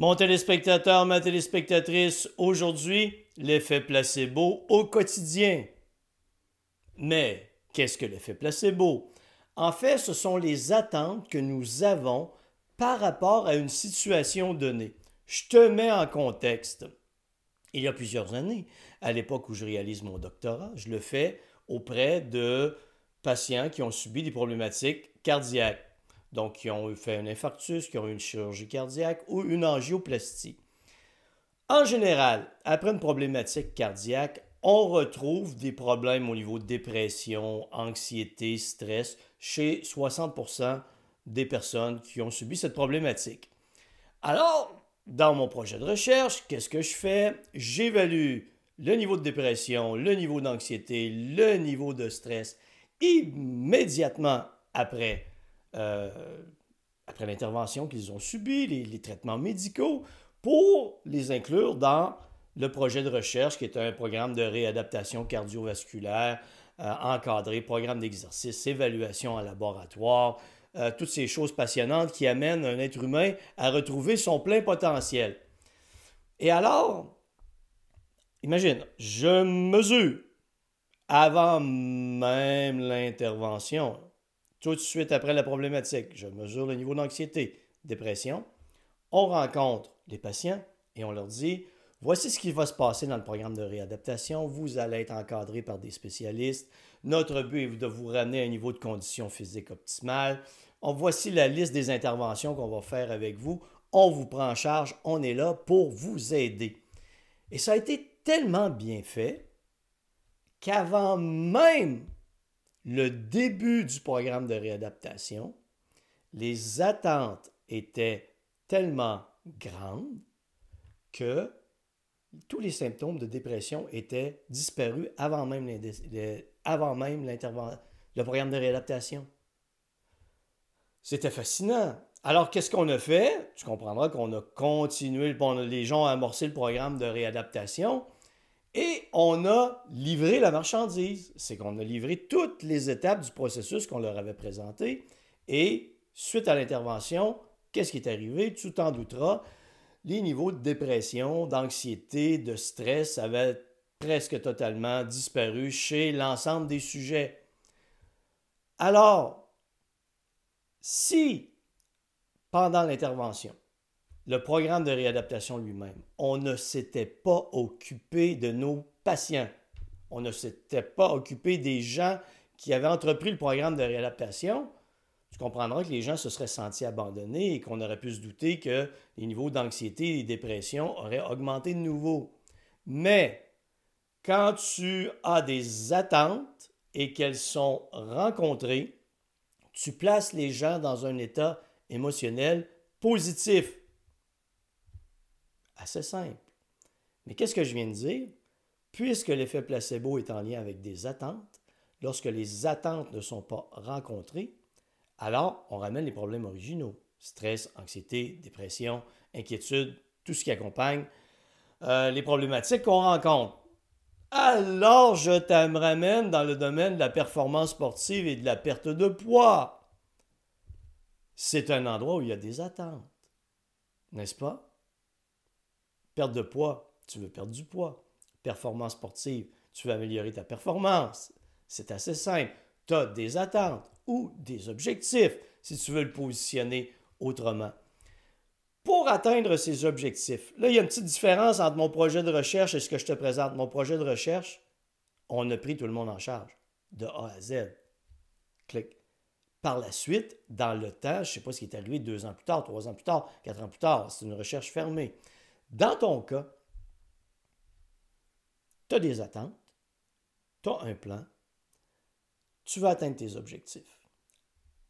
Mon téléspectateur, ma téléspectatrice, aujourd'hui, l'effet placebo au quotidien. Mais qu'est-ce que l'effet placebo? En fait, ce sont les attentes que nous avons par rapport à une situation donnée. Je te mets en contexte. Il y a plusieurs années, à l'époque où je réalise mon doctorat, je le fais auprès de patients qui ont subi des problématiques cardiaques, donc qui ont fait un infarctus, qui ont eu une chirurgie cardiaque ou une angioplastie. En général, après une problématique cardiaque, on retrouve des problèmes au niveau de dépression, anxiété, stress chez 60% des personnes qui ont subi cette problématique. Alors, dans mon projet de recherche, qu'est-ce que je fais? J'évalue le niveau de dépression, le niveau d'anxiété, le niveau de stress immédiatement après, euh, après l'intervention qu'ils ont subie, les, traitements médicaux, pour les inclure dans le projet de recherche qui est un programme de réadaptation cardiovasculaire euh, encadré, programme d'exercice, évaluation en laboratoire, euh, toutes ces choses passionnantes qui amènent un être humain à retrouver son plein potentiel. Et alors, imagine, je mesure avant même l'intervention, tout de suite après la problématique, je mesure le niveau d'anxiété, dépression. On rencontre les patients et on leur dit Voici ce qui va se passer dans le programme de réadaptation. Vous allez être encadré par des spécialistes. Notre but est de vous ramener à un niveau de condition physique optimale. On, voici la liste des interventions qu'on va faire avec vous. On vous prend en charge. On est là pour vous aider. Et ça a été tellement bien fait qu'avant même le début du programme de réadaptation, les attentes étaient tellement grandes que tous les symptômes de dépression étaient disparus avant même, le programme de réadaptation. C'était fascinant. Alors, qu'est-ce qu'on a fait? Tu comprendras qu'on a continué, les gens ont amorcé le programme de réadaptation et on a livré la marchandise. C'est qu'on a livré toutes les étapes du processus qu'on leur avait présenté. Et suite à l'intervention, qu'est-ce qui est arrivé? Tu t'en douteras les niveaux de dépression, d'anxiété, de stress avaient presque totalement disparu chez l'ensemble des sujets. Alors, si pendant l'intervention, le programme de réadaptation lui-même, on ne s'était pas occupé de nos patients, on ne s'était pas occupé des gens qui avaient entrepris le programme de réadaptation, tu comprendras que les gens se seraient sentis abandonnés et qu'on aurait pu se douter que les niveaux d'anxiété et de dépression auraient augmenté de nouveau. Mais quand tu as des attentes et qu'elles sont rencontrées, tu places les gens dans un état émotionnel positif. Assez simple. Mais qu'est-ce que je viens de dire? Puisque l'effet placebo est en lien avec des attentes, lorsque les attentes ne sont pas rencontrées, alors on ramène les problèmes originaux. Stress, anxiété, dépression, inquiétude, tout ce qui accompagne euh, les problématiques qu'on rencontre. Alors je te ramène dans le domaine de la performance sportive et de la perte de poids. C'est un endroit où il y a des attentes, n'est-ce pas? Perte de poids, tu veux perdre du poids. Performance sportive, tu veux améliorer ta performance. C'est assez simple. Tu as des attentes ou des objectifs, si tu veux le positionner autrement. Pour atteindre ces objectifs, là, il y a une petite différence entre mon projet de recherche et ce que je te présente. Mon projet de recherche, on a pris tout le monde en charge, de A à Z. Clic. Par la suite, dans le temps, je ne sais pas ce qui est arrivé deux ans plus tard, trois ans plus tard, quatre ans plus tard, c'est une recherche fermée. Dans ton cas, tu as des attentes, tu as un plan, tu vas atteindre tes objectifs.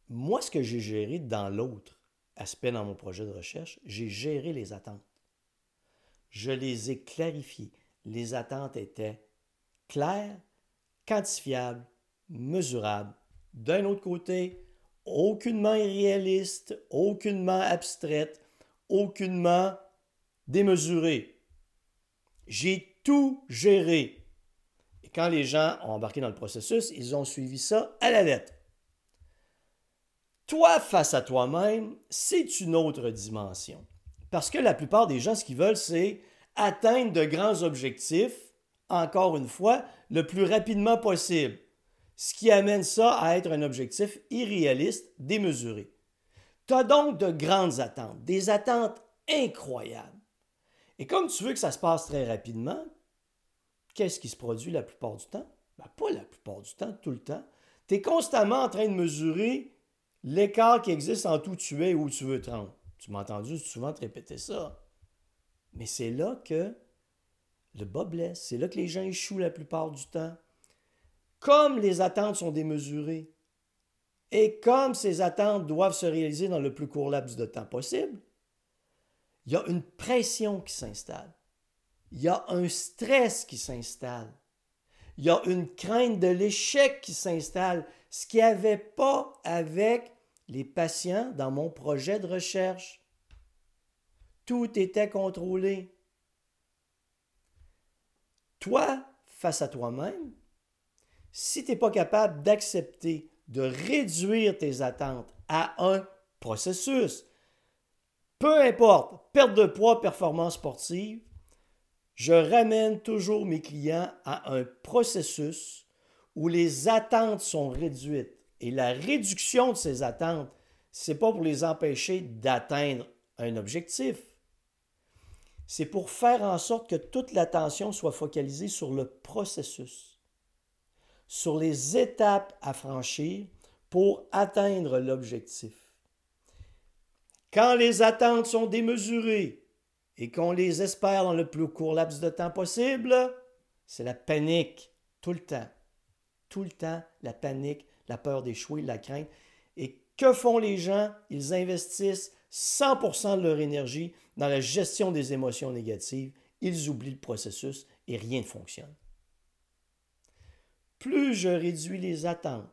Moi, ce que j'ai géré dans l'autre aspect dans mon projet de recherche, j'ai géré les attentes. Je les ai clarifiées. Les attentes étaient claires, quantifiables, mesurables. D'un autre côté, aucunement irréalistes, aucunement abstraites, aucunement démesurées. J'ai tout géré. Et quand les gens ont embarqué dans le processus, ils ont suivi ça à la lettre. Toi face à toi-même, c'est une autre dimension. Parce que la plupart des gens, ce qu'ils veulent, c'est atteindre de grands objectifs, encore une fois, le plus rapidement possible. Ce qui amène ça à être un objectif irréaliste, démesuré. Tu as donc de grandes attentes, des attentes incroyables. Et comme tu veux que ça se passe très rapidement, qu'est-ce qui se produit la plupart du temps? Ben, pas la plupart du temps, tout le temps. Tu es constamment en train de mesurer l'écart qui existe entre où tu es et où tu veux te rendre. Tu m'as entendu souvent te répéter ça. Mais c'est là que le bas blesse. C'est là que les gens échouent la plupart du temps. Comme les attentes sont démesurées et comme ces attentes doivent se réaliser dans le plus court laps de temps possible, il y a une pression qui s'installe. Il y a un stress qui s'installe. Il y a une crainte de l'échec qui s'installe, ce qu'il n'y avait pas avec les patients dans mon projet de recherche. Tout était contrôlé. Toi, face à toi-même, si tu n'es pas capable d'accepter de réduire tes attentes à un processus, peu importe, perte de poids, performance sportive, je ramène toujours mes clients à un processus où les attentes sont réduites et la réduction de ces attentes, ce n'est pas pour les empêcher d'atteindre un objectif. C'est pour faire en sorte que toute l'attention soit focalisée sur le processus, sur les étapes à franchir pour atteindre l'objectif. Quand les attentes sont démesurées et qu'on les espère dans le plus court laps de temps possible, c'est la panique tout le temps. Tout le temps, la panique, la peur d'échouer, la crainte. Et que font les gens? Ils investissent 100% de leur énergie dans la gestion des émotions négatives. Ils oublient le processus et rien ne fonctionne. Plus je réduis les attentes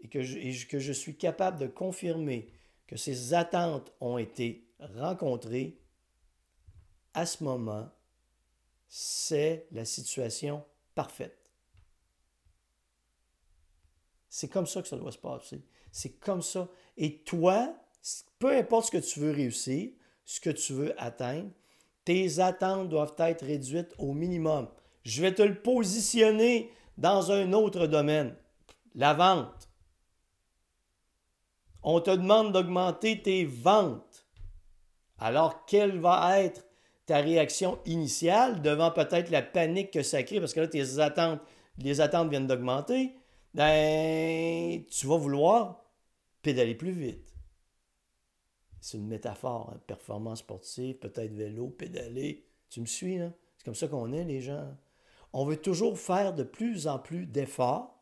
et que je, que je suis capable de confirmer que ces attentes ont été rencontrées, à ce moment, c'est la situation parfaite. C'est comme ça que ça doit se passer. C'est comme ça. Et toi, peu importe ce que tu veux réussir, ce que tu veux atteindre, tes attentes doivent être réduites au minimum. Je vais te le positionner dans un autre domaine, la vente. On te demande d'augmenter tes ventes. Alors, quelle va être ta réaction initiale devant peut-être la panique que ça crée, parce que là, tes attentes, les attentes viennent d'augmenter? ben, tu vas vouloir pédaler plus vite. C'est une métaphore, hein. performance sportive, peut-être vélo, pédaler. Tu me suis, là? C'est comme ça qu'on est, les gens. On veut toujours faire de plus en plus d'efforts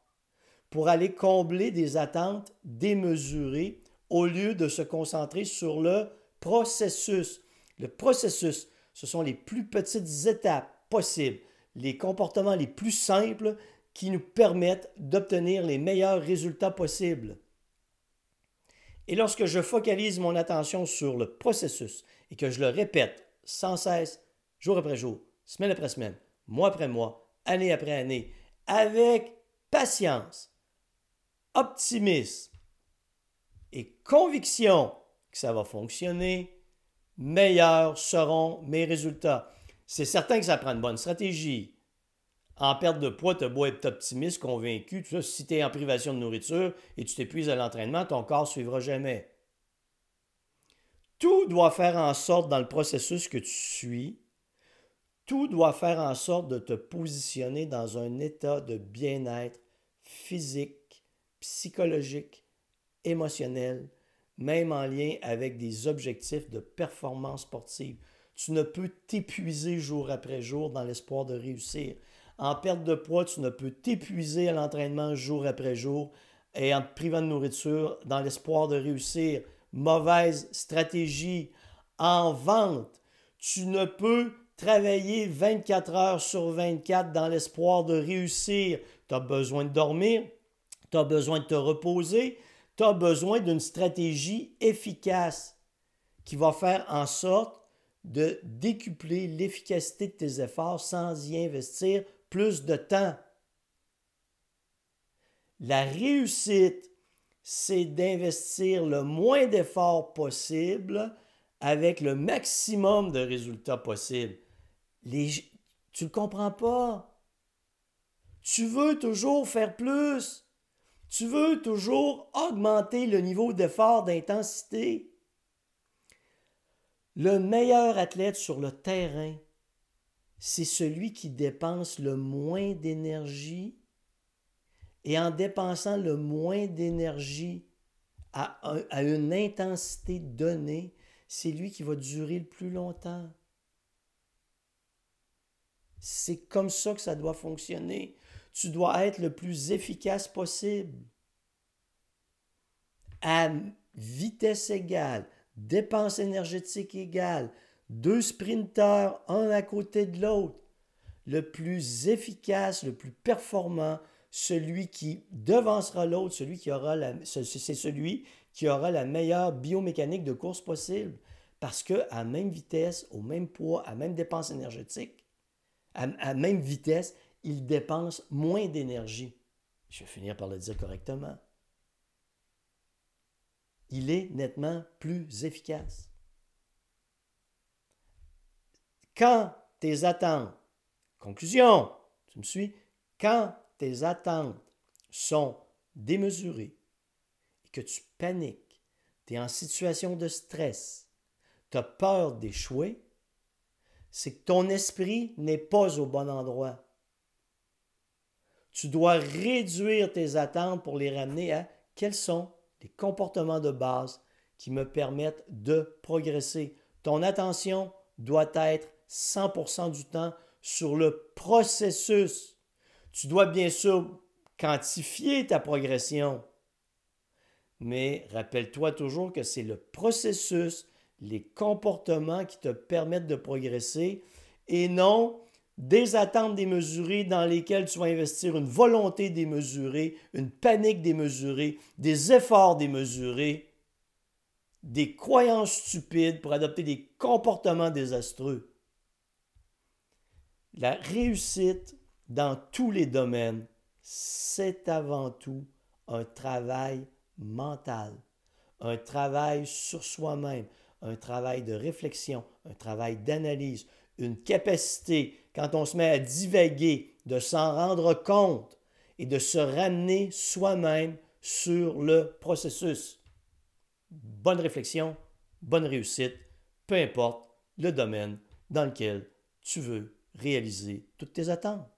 pour aller combler des attentes démesurées au lieu de se concentrer sur le processus. Le processus, ce sont les plus petites étapes possibles, les comportements les plus simples qui nous permettent d'obtenir les meilleurs résultats possibles. Et lorsque je focalise mon attention sur le processus et que je le répète sans cesse, jour après jour, semaine après semaine, mois après mois, année après année, avec patience, optimisme et conviction que ça va fonctionner, meilleurs seront mes résultats. C'est certain que ça prend une bonne stratégie, en perte de poids, tu as beau être optimiste, convaincu, si tu es en privation de nourriture et tu t'épuises à l'entraînement, ton corps ne suivra jamais. Tout doit faire en sorte dans le processus que tu suis, tout doit faire en sorte de te positionner dans un état de bien-être physique, psychologique, émotionnel, même en lien avec des objectifs de performance sportive. Tu ne peux t'épuiser jour après jour dans l'espoir de réussir. En perte de poids, tu ne peux t'épuiser à l'entraînement jour après jour et en te privant de nourriture dans l'espoir de réussir. Mauvaise stratégie. En vente, tu ne peux travailler 24 heures sur 24 dans l'espoir de réussir. Tu as besoin de dormir, tu as besoin de te reposer, tu as besoin d'une stratégie efficace qui va faire en sorte de décupler l'efficacité de tes efforts sans y investir plus de temps. La réussite, c'est d'investir le moins d'efforts possible avec le maximum de résultats possibles. Les, tu ne le comprends pas? Tu veux toujours faire plus. Tu veux toujours augmenter le niveau d'effort, d'intensité? Le meilleur athlète sur le terrain, c'est celui qui dépense le moins d'énergie et en dépensant le moins d'énergie à, une intensité donnée, c'est lui qui va durer le plus longtemps. C'est comme ça que ça doit fonctionner. Tu dois être le plus efficace possible. À vitesse égale, dépense énergétique égale, deux sprinteurs, un à côté de l'autre. Le plus efficace, le plus performant, celui qui devancera l'autre, celui qui aura la, c'est celui qui aura la meilleure biomécanique de course possible. Parce que à même vitesse, au même poids, à même dépense énergétique, à, à même vitesse, il dépense moins d'énergie. Je vais finir par le dire correctement. Il est nettement plus efficace. Quand tes attentes, conclusion, tu me suis, quand tes attentes sont démesurées et que tu paniques, tu es en situation de stress, tu as peur d'échouer, c'est que ton esprit n'est pas au bon endroit. Tu dois réduire tes attentes pour les ramener à quels sont les comportements de base qui me permettent de progresser. Ton attention doit être 100% du temps sur le processus tu dois bien sûr quantifier ta progression. Mais rappelle-toi toujours que c'est le processus, les comportements qui te permettent de progresser et non des attentes démesurées dans lesquelles tu vas investir une volonté démesurée, une panique démesurée, des efforts démesurés, des croyances stupides pour adopter des comportements désastreux. La réussite dans tous les domaines, c'est avant tout un travail mental, un travail sur soi-même, un travail de réflexion, un travail d'analyse, une capacité, quand on se met à divaguer, de s'en rendre compte et de se ramener soi-même sur le processus. Bonne réflexion, bonne réussite, peu importe le domaine dans lequel tu veux réaliser toutes tes attentes.